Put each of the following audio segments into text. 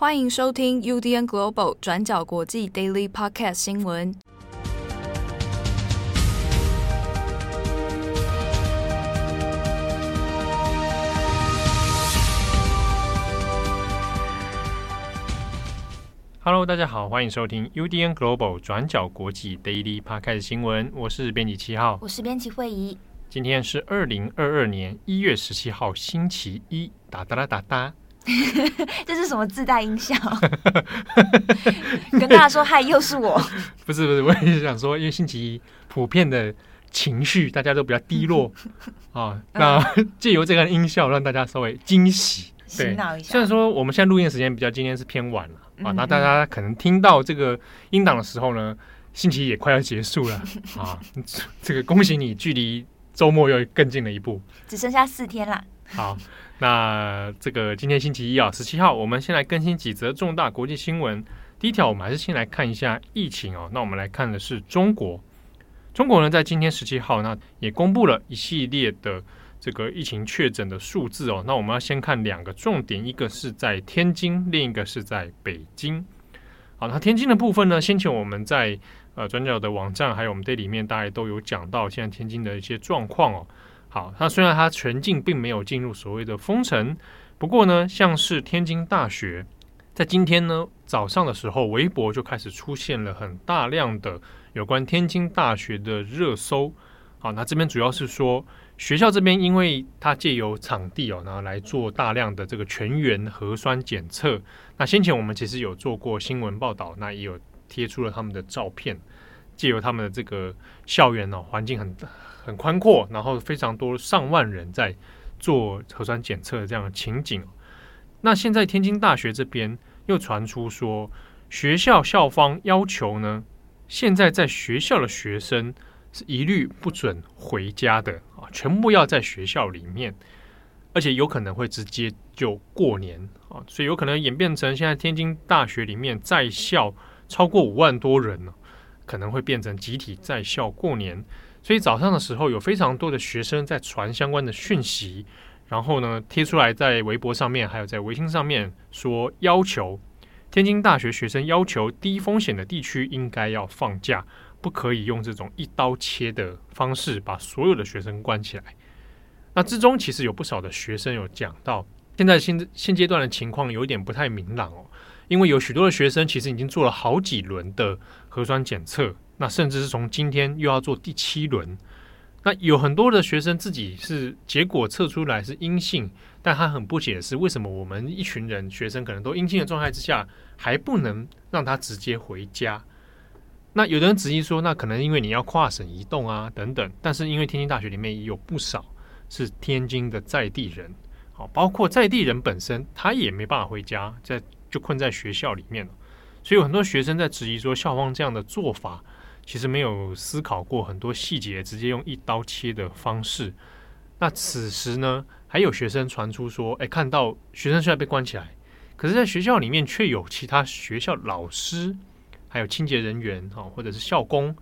欢迎收听 UDN Global 转角国际 Daily Podcast 新闻。Hello，大家好，欢迎收听 UDN Global 转角国际 Daily Podcast 新闻。我是编辑七号，我是编辑惠仪。今天是二零二二年一月十七号，星期一。哒哒啦哒哒。这是什么自带音效？跟大家说嗨，又是我。不是不是，我也是想说，因为星期一普遍的情绪大家都比较低落 啊，那借由这个音效让大家稍微惊喜，对。虽然说我们现在录音的时间比较今天是偏晚了啊，那大家可能听到这个音档的时候呢，星期一也快要结束了啊，这个恭喜你，距离周末又更近了一步，只剩下四天了。好。那这个今天星期一啊，十七号，我们先来更新几则重大国际新闻。第一条，我们还是先来看一下疫情哦。那我们来看的是中国，中国呢在今天十七号，那也公布了一系列的这个疫情确诊的数字哦。那我们要先看两个重点，一个是在天津，另一个是在北京。好，那天津的部分呢，先前我们在呃转角的网站还有我们这里面，大家都有讲到现在天津的一些状况哦。好，它虽然它全境并没有进入所谓的封城，不过呢，像是天津大学，在今天呢早上的时候，微博就开始出现了很大量的有关天津大学的热搜。好，那这边主要是说学校这边，因为它借由场地哦，然后来做大量的这个全员核酸检测。那先前我们其实有做过新闻报道，那也有贴出了他们的照片，借由他们的这个校园哦，环境很。很宽阔，然后非常多上万人在做核酸检测的这样的情景。那现在天津大学这边又传出说，学校校方要求呢，现在在学校的学生是一律不准回家的啊，全部要在学校里面，而且有可能会直接就过年啊，所以有可能演变成现在天津大学里面在校超过五万多人呢，可能会变成集体在校过年。所以早上的时候，有非常多的学生在传相关的讯息，然后呢贴出来在微博上面，还有在微信上面说，要求天津大学学生要求低风险的地区应该要放假，不可以用这种一刀切的方式把所有的学生关起来。那之中其实有不少的学生有讲到，现在现现阶段的情况有点不太明朗哦，因为有许多的学生其实已经做了好几轮的核酸检测。那甚至是从今天又要做第七轮，那有很多的学生自己是结果测出来是阴性，但他很不解的是，为什么我们一群人学生可能都阴性的状态之下，还不能让他直接回家？那有的人质疑说，那可能因为你要跨省移动啊等等，但是因为天津大学里面也有不少是天津的在地人，好，包括在地人本身他也没办法回家，在就困在学校里面了，所以有很多学生在质疑说，校方这样的做法。其实没有思考过很多细节，直接用一刀切的方式。那此时呢，还有学生传出说：“哎，看到学生虽然被关起来，可是在学校里面却有其他学校老师，还有清洁人员哈，或者是校工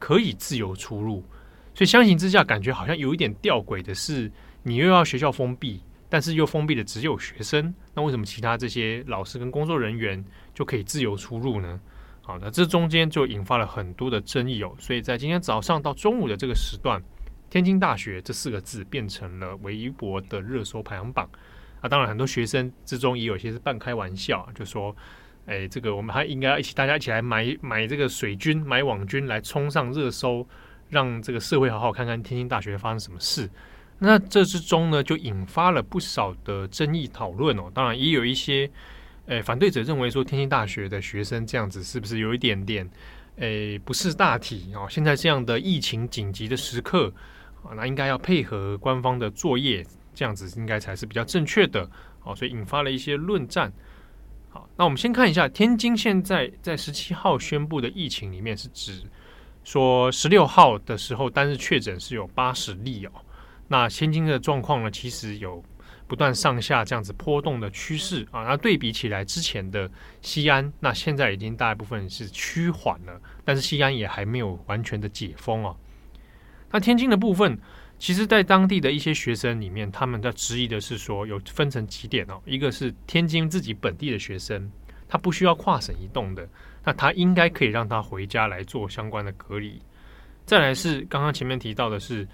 可以自由出入。”所以相形之下，感觉好像有一点吊诡的是，你又要学校封闭，但是又封闭的只有学生，那为什么其他这些老师跟工作人员就可以自由出入呢？好，那这中间就引发了很多的争议哦，所以在今天早上到中午的这个时段，天津大学这四个字变成了微博的热搜排行榜。啊，当然很多学生之中也有些是半开玩笑，就说，哎，这个我们还应该一起大家一起来买买这个水军、买网军来冲上热搜，让这个社会好好看看天津大学发生什么事。那这之中呢，就引发了不少的争议讨论哦，当然也有一些。诶，反对者认为说，天津大学的学生这样子是不是有一点点诶不是大体哦？现在这样的疫情紧急的时刻啊，那应该要配合官方的作业，这样子应该才是比较正确的哦。所以引发了一些论战。好，那我们先看一下天津现在在十七号宣布的疫情里面，是指说十六号的时候单日确诊是有八十例哦。那天津的状况呢，其实有。不断上下这样子波动的趋势啊，那对比起来之前的西安，那现在已经大部分是趋缓了，但是西安也还没有完全的解封哦。那天津的部分，其实在当地的一些学生里面，他们在质疑的是说，有分成几点哦，一个是天津自己本地的学生，他不需要跨省移动的，那他应该可以让他回家来做相关的隔离。再来是刚刚前面提到的是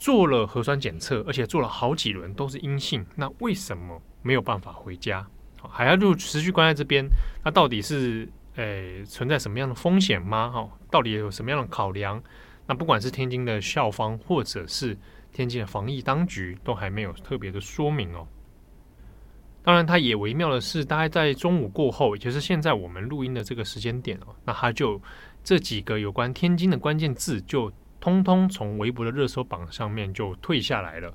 做了核酸检测，而且做了好几轮都是阴性，那为什么没有办法回家？还要就持续关在这边？那到底是诶存在什么样的风险吗？哈，到底有什么样的考量？那不管是天津的校方，或者是天津的防疫当局，都还没有特别的说明哦。当然，它也微妙的是，大概在中午过后，也就是现在我们录音的这个时间点哦，那它就。这几个有关天津的关键字就通通从微博的热搜榜上面就退下来了。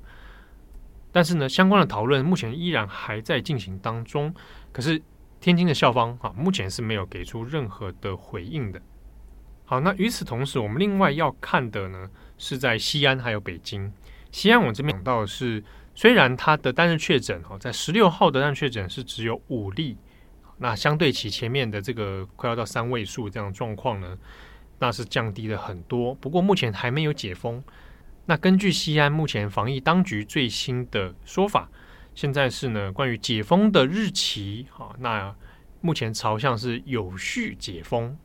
但是呢，相关的讨论目前依然还在进行当中。可是天津的校方啊，目前是没有给出任何的回应的。好，那与此同时，我们另外要看的呢，是在西安还有北京。西安我这边讲到的是，虽然它的单日确诊哦，在十六号的单日确诊是只有五例。那相对起前面的这个快要到三位数这样状况呢，那是降低了很多。不过目前还没有解封。那根据西安目前防疫当局最新的说法，现在是呢关于解封的日期，好，那目前朝向是有序解封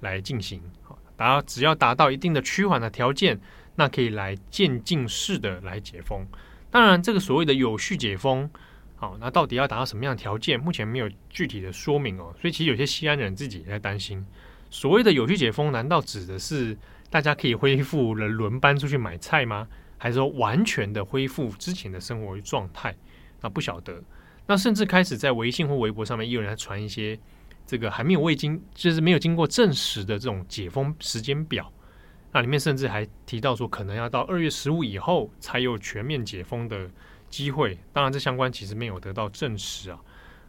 来进行。好，达只要达到一定的趋缓的条件，那可以来渐进式的来解封。当然，这个所谓的有序解封。好，那到底要达到什么样的条件？目前没有具体的说明哦。所以其实有些西安人自己也在担心，所谓的有序解封，难道指的是大家可以恢复了轮班出去买菜吗？还是说完全的恢复之前的生活状态？那不晓得。那甚至开始在微信或微博上面，也有人在传一些这个还没有未经，就是没有经过证实的这种解封时间表。那里面甚至还提到说，可能要到二月十五以后才有全面解封的。机会，当然这相关其实没有得到证实啊。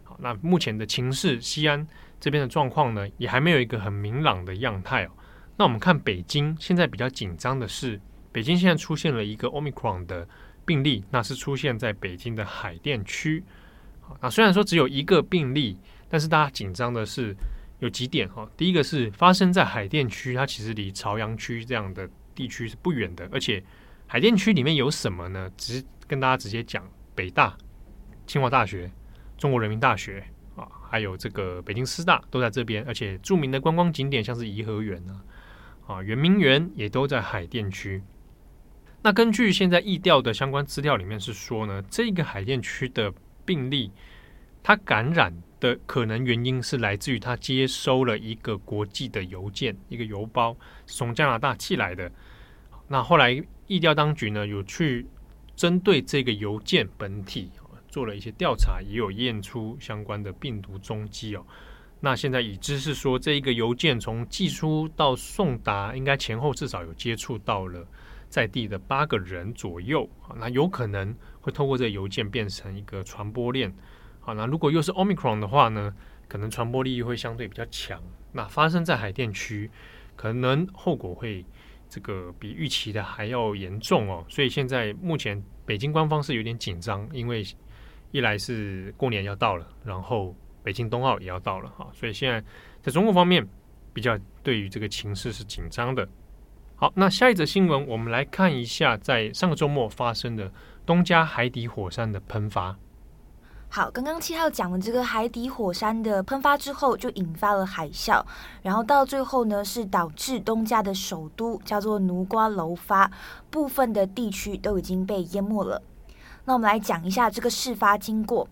好，那目前的情势，西安这边的状况呢，也还没有一个很明朗的样态哦。那我们看北京，现在比较紧张的是，北京现在出现了一个 Omicron 的病例，那是出现在北京的海淀区。好，那虽然说只有一个病例，但是大家紧张的是有几点哈。第一个是发生在海淀区，它其实离朝阳区这样的地区是不远的，而且海淀区里面有什么呢？只是跟大家直接讲，北大、清华大学、中国人民大学，还有这个北京师大都在这边，而且著名的观光景点像是颐和园啊、啊圆明园也都在海淀区。那根据现在疫调的相关资料里面是说呢，这个海淀区的病例，它感染的可能原因是来自于他接收了一个国际的邮件，一个邮包从加拿大寄来的。那后来疫调当局呢有去。针对这个邮件本体做了一些调查，也有验出相关的病毒踪迹哦。那现在已知是说，这一个邮件从寄出到送达，应该前后至少有接触到了在地的八个人左右。那有可能会透过这个邮件变成一个传播链。好，那如果又是 Omicron 的话呢，可能传播力会相对比较强。那发生在海淀区，可能后果会。这个比预期的还要严重哦，所以现在目前北京官方是有点紧张，因为一来是过年要到了，然后北京冬奥也要到了哈，所以现在在中国方面比较对于这个情势是紧张的。好，那下一则新闻，我们来看一下在上个周末发生的东加海底火山的喷发。好，刚刚七号讲了这个海底火山的喷发之后，就引发了海啸，然后到最后呢，是导致东加的首都叫做奴瓜楼发部分的地区都已经被淹没了。那我们来讲一下这个事发经过。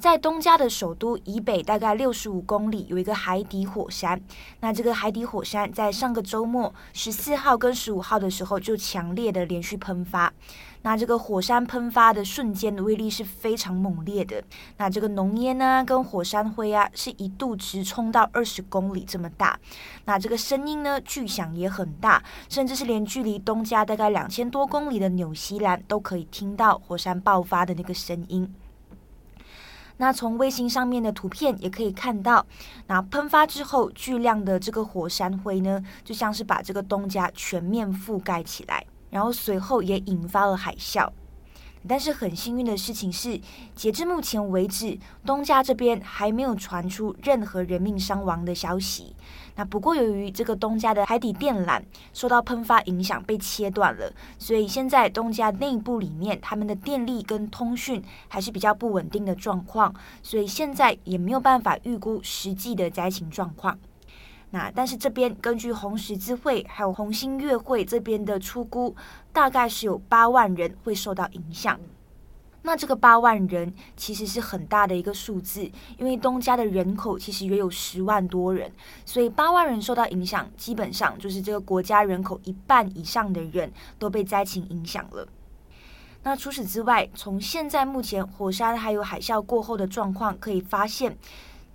在东加的首都以北大概六十五公里有一个海底火山，那这个海底火山在上个周末十四号跟十五号的时候就强烈的连续喷发，那这个火山喷发的瞬间的威力是非常猛烈的，那这个浓烟呢跟火山灰啊是一度直冲到二十公里这么大，那这个声音呢巨响也很大，甚至是连距离东加大概两千多公里的纽西兰都可以听到火山爆发的那个声音。那从卫星上面的图片也可以看到，那喷发之后，巨量的这个火山灰呢，就像是把这个东家全面覆盖起来，然后随后也引发了海啸。但是很幸运的事情是，截至目前为止，东家这边还没有传出任何人命伤亡的消息。那不过由于这个东家的海底电缆受到喷发影响被切断了，所以现在东家内部里面他们的电力跟通讯还是比较不稳定的状况，所以现在也没有办法预估实际的灾情状况。那但是这边根据红十字会还有红星月会这边的出估，大概是有八万人会受到影响。那这个八万人其实是很大的一个数字，因为东加的人口其实约有十万多人，所以八万人受到影响，基本上就是这个国家人口一半以上的人都被灾情影响了。那除此之外，从现在目前火山还有海啸过后的状况可以发现。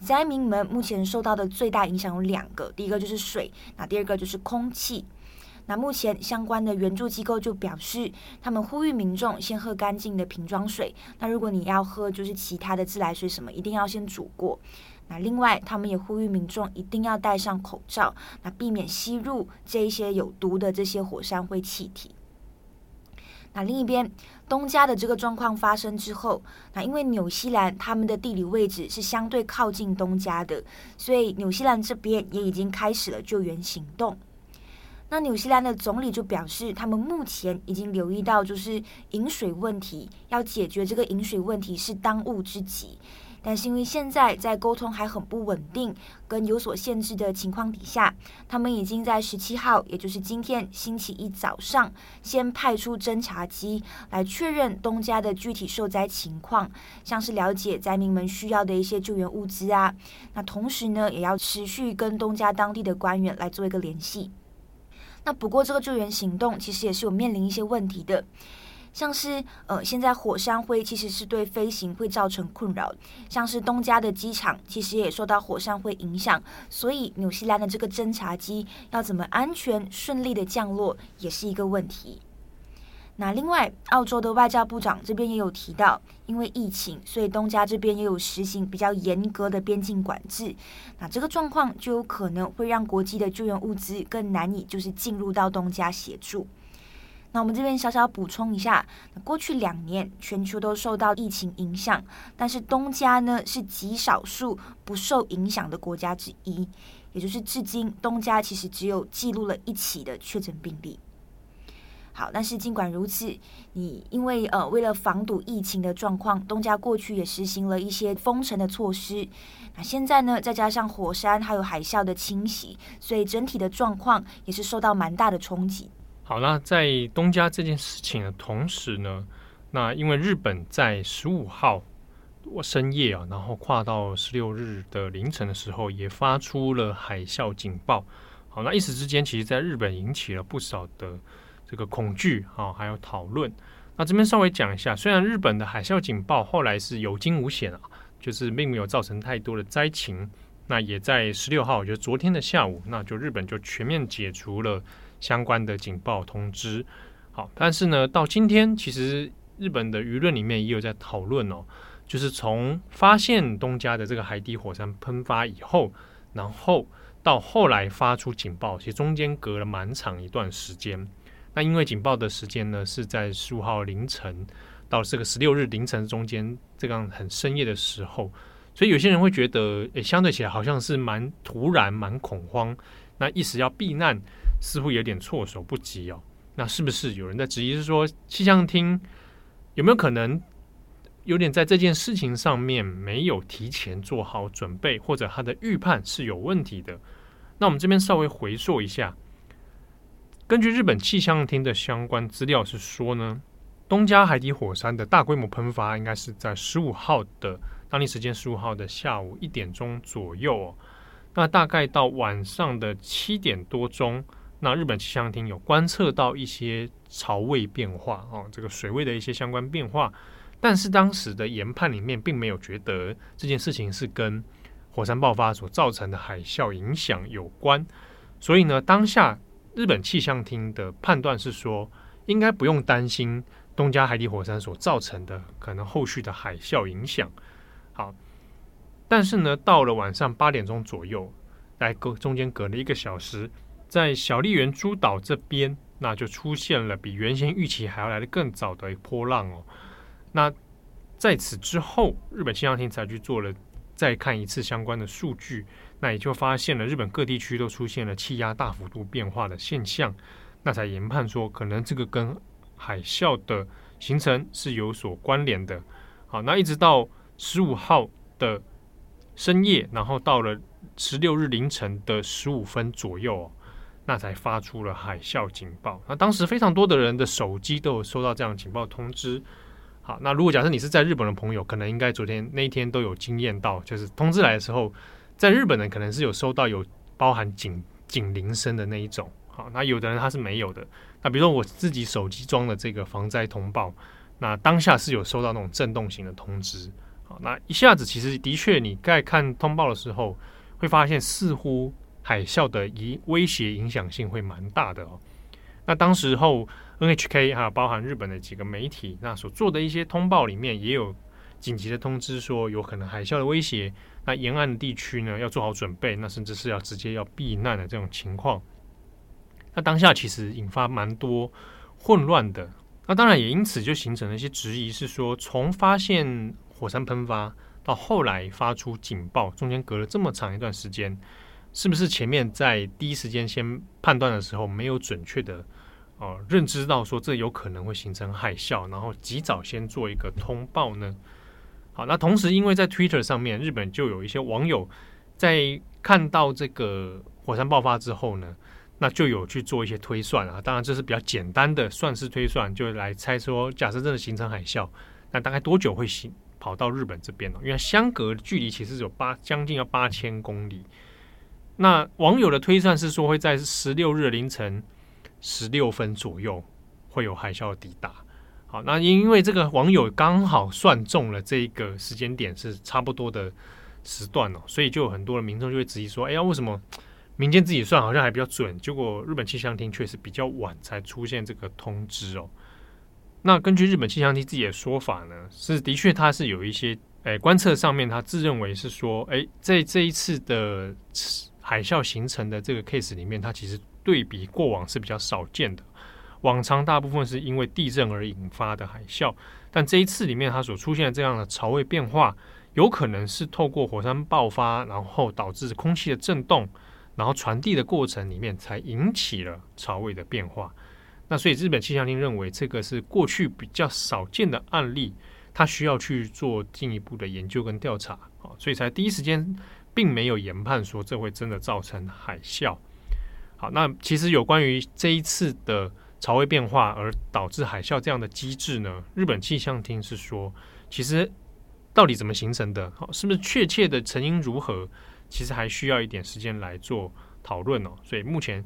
灾民们目前受到的最大影响有两个，第一个就是水，那第二个就是空气。那目前相关的援助机构就表示，他们呼吁民众先喝干净的瓶装水。那如果你要喝就是其他的自来水什么，一定要先煮过。那另外，他们也呼吁民众一定要戴上口罩，那避免吸入这一些有毒的这些火山灰气体。那另一边，东家的这个状况发生之后，那因为纽西兰他们的地理位置是相对靠近东家的，所以纽西兰这边也已经开始了救援行动。那纽西兰的总理就表示，他们目前已经留意到，就是饮水问题，要解决这个饮水问题是当务之急。但是因为现在在沟通还很不稳定，跟有所限制的情况底下，他们已经在十七号，也就是今天星期一早上，先派出侦察机来确认东家的具体受灾情况，像是了解灾民们需要的一些救援物资啊。那同时呢，也要持续跟东家当地的官员来做一个联系。那不过这个救援行动其实也是有面临一些问题的。像是呃，现在火山灰其实是对飞行会造成困扰，像是东加的机场其实也受到火山灰影响，所以纽西兰的这个侦察机要怎么安全顺利的降落也是一个问题。那另外，澳洲的外交部长这边也有提到，因为疫情，所以东加这边也有实行比较严格的边境管制，那这个状况就有可能会让国际的救援物资更难以就是进入到东加协助。那我们这边小小补充一下，过去两年全球都受到疫情影响，但是东加呢是极少数不受影响的国家之一，也就是至今东加其实只有记录了一起的确诊病例。好，但是尽管如此，你因为呃为了防堵疫情的状况，东加过去也实行了一些封城的措施。那现在呢，再加上火山还有海啸的侵袭，所以整体的状况也是受到蛮大的冲击。好，那在东家这件事情的同时呢，那因为日本在十五号深夜啊，然后跨到十六日的凌晨的时候，也发出了海啸警报。好，那一时之间，其实在日本引起了不少的这个恐惧啊，还有讨论。那这边稍微讲一下，虽然日本的海啸警报后来是有惊无险啊，就是并没有造成太多的灾情。那也在十六号，就是昨天的下午，那就日本就全面解除了。相关的警报通知，好，但是呢，到今天其实日本的舆论里面也有在讨论哦，就是从发现东加的这个海底火山喷发以后，然后到后来发出警报，其实中间隔了蛮长一段时间。那因为警报的时间呢是在十五号凌晨到这个十六日凌晨中间这样很深夜的时候，所以有些人会觉得，诶，相对起来好像是蛮突然、蛮恐慌，那一时要避难。似乎有点措手不及哦。那是不是有人在质疑，是说气象厅有没有可能有点在这件事情上面没有提前做好准备，或者他的预判是有问题的？那我们这边稍微回溯一下，根据日本气象厅的相关资料是说呢，东加海底火山的大规模喷发应该是在十五号的当地时间十五号的下午一点钟左右哦。那大概到晚上的七点多钟。那日本气象厅有观测到一些潮位变化哦，这个水位的一些相关变化，但是当时的研判里面并没有觉得这件事情是跟火山爆发所造成的海啸影响有关，所以呢，当下日本气象厅的判断是说，应该不用担心东加海底火山所造成的可能后续的海啸影响。好，但是呢，到了晚上八点钟左右，来隔中间隔了一个小时。在小笠原诸岛这边，那就出现了比原先预期还要来得更早的一波浪哦。那在此之后，日本气象厅才去做了再看一次相关的数据，那也就发现了日本各地区都出现了气压大幅度变化的现象，那才研判说可能这个跟海啸的形成是有所关联的。好，那一直到十五号的深夜，然后到了十六日凌晨的十五分左右，那才发出了海啸警报。那当时非常多的人的手机都有收到这样的警报通知。好，那如果假设你是在日本的朋友，可能应该昨天那一天都有经验到，就是通知来的时候，在日本呢可能是有收到有包含警警铃声的那一种。好，那有的人他是没有的。那比如说我自己手机装的这个防灾通报，那当下是有收到那种震动型的通知。好，那一下子其实的确你在看通报的时候，会发现似乎海啸的一威胁影响性会蛮大的哦。那当时候 NHK 还有包含日本的几个媒体，那所做的一些通报里面也有紧急的通知说有可能海啸的威胁，那沿岸的地区呢要做好准备，那甚至是要直接要避难的这种情况。那当下其实引发蛮多混乱的，那当然也因此就形成了一些质疑，是说从发现火山喷发到后来发出警报，中间隔了这么长一段时间，是不是前面在第一时间先判断的时候没有准确的哦、认知到说这有可能会形成海啸，然后及早先做一个通报呢？好，那同时因为在 Twitter 上面，日本就有一些网友在看到这个火山爆发之后呢，那就有去做一些推算啊，当然这是比较简单的算式推算，就来猜说，假设真的形成海啸，那大概多久会行？跑到日本这边呢，因为相隔距离其实有八将近要八千公里。那网友的推算是说会在十六日凌晨十六分左右会有海啸抵达。好，那因为这个网友刚好算中了这一个时间点是差不多的时段哦，所以就有很多的民众就会质疑说：哎呀，为什么民间自己算好像还比较准，结果日本气象厅确实比较晚才出现这个通知哦？那根据日本气象厅自己的说法呢，是的确它是有一些诶、观测上面，他自认为是说，诶、在这一次的海啸形成的这个 case 里面，它其实对比过往是比较少见的。往常大部分是因为地震而引发的海啸，但这一次里面它所出现的这样的潮位变化，有可能是透过火山爆发，然后导致空气的震动，然后传递的过程里面才引起了潮位的变化。那所以日本气象厅认为这个是过去比较少见的案例，它需要去做进一步的研究跟调查啊，所以才第一时间并没有研判说这会真的造成海啸。好，那其实有关于这一次的潮位变化而导致海啸这样的机制呢，日本气象厅是说，其实到底怎么形成的，好，是不是确切的成因如何，其实还需要一点时间来做讨论哦。所以目前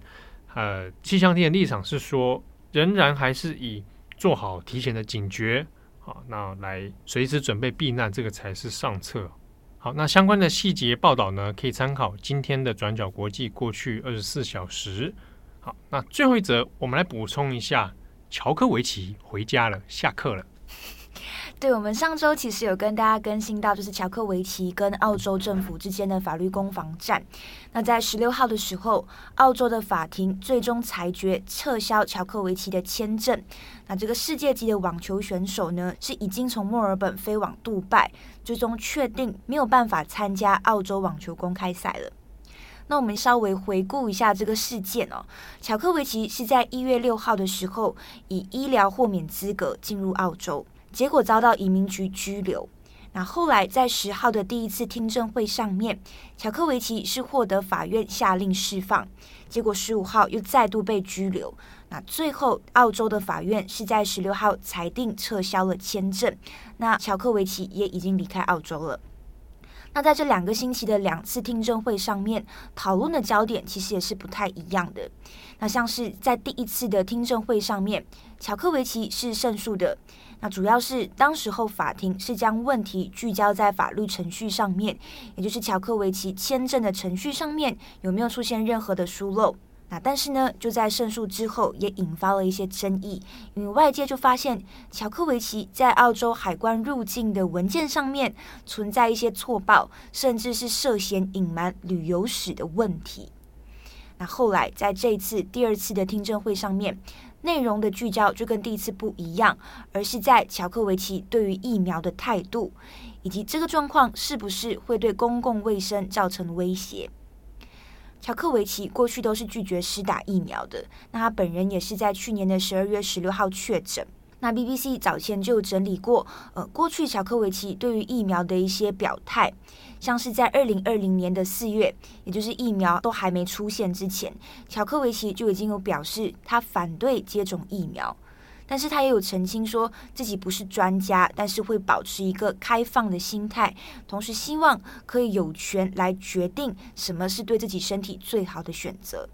呃气象厅的立场是说。仍然还是以做好提前的警觉，好，那来随时准备避难，这个才是上策。好，那相关的细节报道呢，可以参考今天的转角国际过去二十四小时。好，那最后一则，我们来补充一下，乔科维奇回家了，下课了。对，我们上周其实有跟大家更新到，就是乔科维奇跟澳洲政府之间的法律攻防战。那在十六号的时候，澳洲的法庭最终裁决撤销乔科维奇的签证。那这个世界级的网球选手呢，是已经从墨尔本飞往杜拜，最终确定没有办法参加澳洲网球公开赛了。那我们稍微回顾一下这个事件哦，乔科维奇是在一月六号的时候以医疗豁免资格进入澳洲。结果遭到移民局拘留。那后来在十号的第一次听证会上面，乔科维奇是获得法院下令释放。结果十五号又再度被拘留。那最后澳洲的法院是在十六号裁定撤销了签证。那乔科维奇也已经离开澳洲了。那在这两个星期的两次听证会上面，讨论的焦点其实也是不太一样的。那像是在第一次的听证会上面，乔科维奇是胜诉的。那主要是当时候法庭是将问题聚焦在法律程序上面，也就是乔科维奇签证的程序上面有没有出现任何的疏漏。那但是呢，就在胜诉之后也引发了一些争议，因为外界就发现乔科维奇在澳洲海关入境的文件上面存在一些错报，甚至是涉嫌隐瞒旅游史的问题。那后来在这次第二次的听证会上面，内容的聚焦就跟第一次不一样，而是在乔克维奇对于疫苗的态度，以及这个状况是不是会对公共卫生造成威胁。乔克维奇过去都是拒绝施打疫苗的，那他本人也是在去年的十二月十六号确诊。那 BBC 早前就整理过，呃，过去乔克维奇对于疫苗的一些表态，像是在二零二零年的四月，也就是疫苗都还没出现之前，乔克维奇就已经有表示他反对接种疫苗，但是他也有澄清说自己不是专家，但是会保持一个开放的心态，同时希望可以有权来决定什么是对自己身体最好的选择。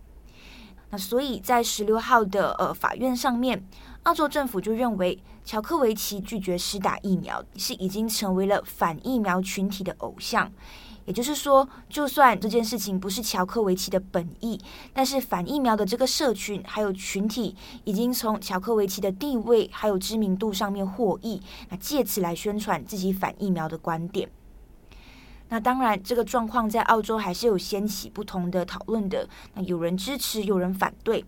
所以在十六号的呃法院上面。澳洲政府就认为，乔克维奇拒绝施打疫苗是已经成为了反疫苗群体的偶像。也就是说，就算这件事情不是乔克维奇的本意，但是反疫苗的这个社群还有群体已经从乔克维奇的地位还有知名度上面获益，那借此来宣传自己反疫苗的观点。那当然，这个状况在澳洲还是有掀起不同的讨论的。那有人支持，有人反对。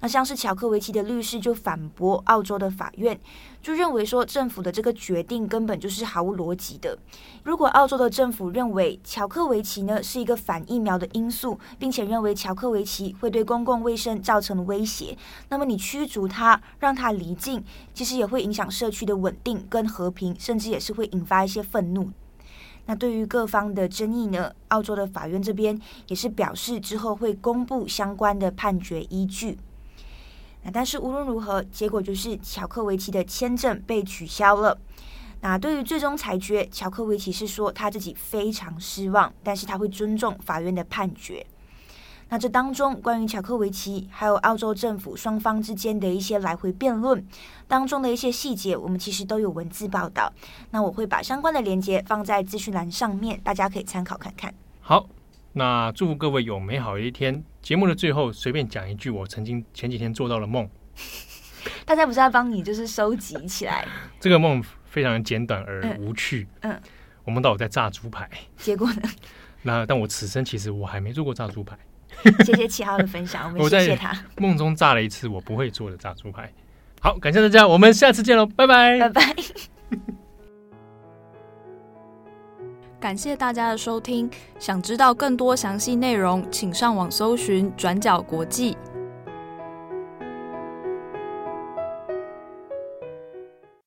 那像是乔克维奇的律师就反驳澳洲的法院，就认为说政府的这个决定根本就是毫无逻辑的。如果澳洲的政府认为乔克维奇呢是一个反疫苗的因素，并且认为乔克维奇会对公共卫生造成威胁，那么你驱逐他，让他离境，其实也会影响社区的稳定跟和平，甚至也是会引发一些愤怒。那对于各方的争议呢，澳洲的法院这边也是表示之后会公布相关的判决依据。那但是无论如何，结果就是乔克维奇的签证被取消了。那对于最终裁决，乔克维奇是说他自己非常失望，但是他会尊重法院的判决。那这当中关于乔克维奇还有澳洲政府双方之间的一些来回辩论当中的一些细节，我们其实都有文字报道。那我会把相关的连接放在资讯栏上面，大家可以参考看看。好。那祝福各位有美好的一天。节目的最后，随便讲一句我曾经前几天做到了梦。大家不是要帮你就是收集起来？这个梦非常简短而无趣。嗯，嗯我梦到我在炸猪排。结果呢？那但我此生其实我还没做过炸猪排。谢谢七号的分享，我们谢谢他。梦中炸了一次我不会做的炸猪排。好，感谢大家，我们下次见喽，拜拜，拜拜。感谢大家的收听，想知道更多详细内容，请上网搜寻“转角国际”。